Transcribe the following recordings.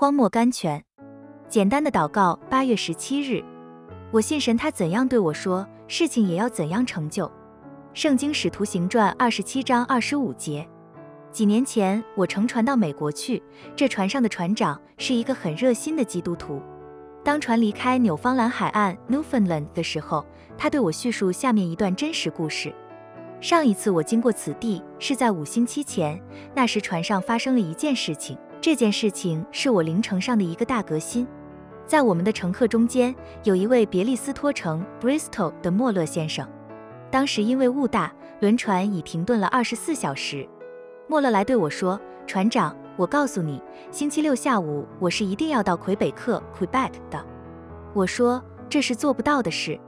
荒漠甘泉。简单的祷告。八月十七日，我信神，他怎样对我说，事情也要怎样成就。圣经使徒行传二十七章二十五节。几年前，我乘船到美国去，这船上的船长是一个很热心的基督徒。当船离开纽芳兰海岸 （Newfoundland） 的时候，他对我叙述下面一段真实故事。上一次我经过此地是在五星期前，那时船上发生了一件事情。这件事情是我凌晨上的一个大革新。在我们的乘客中间，有一位别利斯托城 （Bristol） 的莫勒先生。当时因为雾大，轮船已停顿了二十四小时。莫勒来对我说：“船长，我告诉你，星期六下午我是一定要到魁北克 （Quebec） 的。”我说：“这是做不到的事。”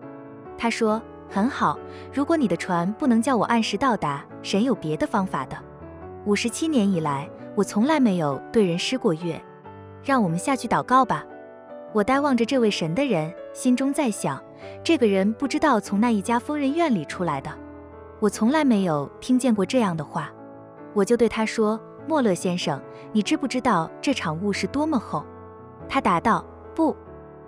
他说。很好，如果你的船不能叫我按时到达，神有别的方法的。五十七年以来，我从来没有对人施过悦。让我们下去祷告吧。我呆望着这位神的人，心中在想，这个人不知道从那一家疯人院里出来的。我从来没有听见过这样的话。我就对他说：“莫勒先生，你知不知道这场雾是多么厚？”他答道：“不。”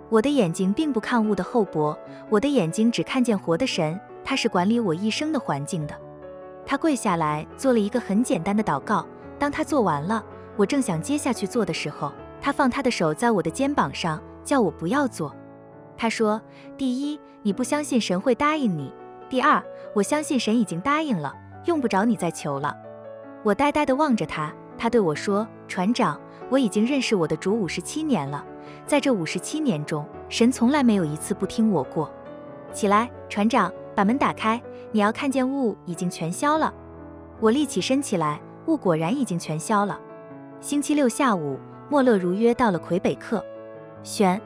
我的眼睛并不看雾的厚薄，我的眼睛只看见活的神，他是管理我一生的环境的。他跪下来做了一个很简单的祷告。当他做完了，我正想接下去做的时候，他放他的手在我的肩膀上，叫我不要做。他说：“第一，你不相信神会答应你；第二，我相信神已经答应了，用不着你再求了。”我呆呆地望着他，他对我说：“船长，我已经认识我的主五十七年了。”在这五十七年中，神从来没有一次不听我过。起来，船长，把门打开。你要看见雾已经全消了。我立起身起来，雾果然已经全消了。星期六下午，莫勒如约到了魁北克。选。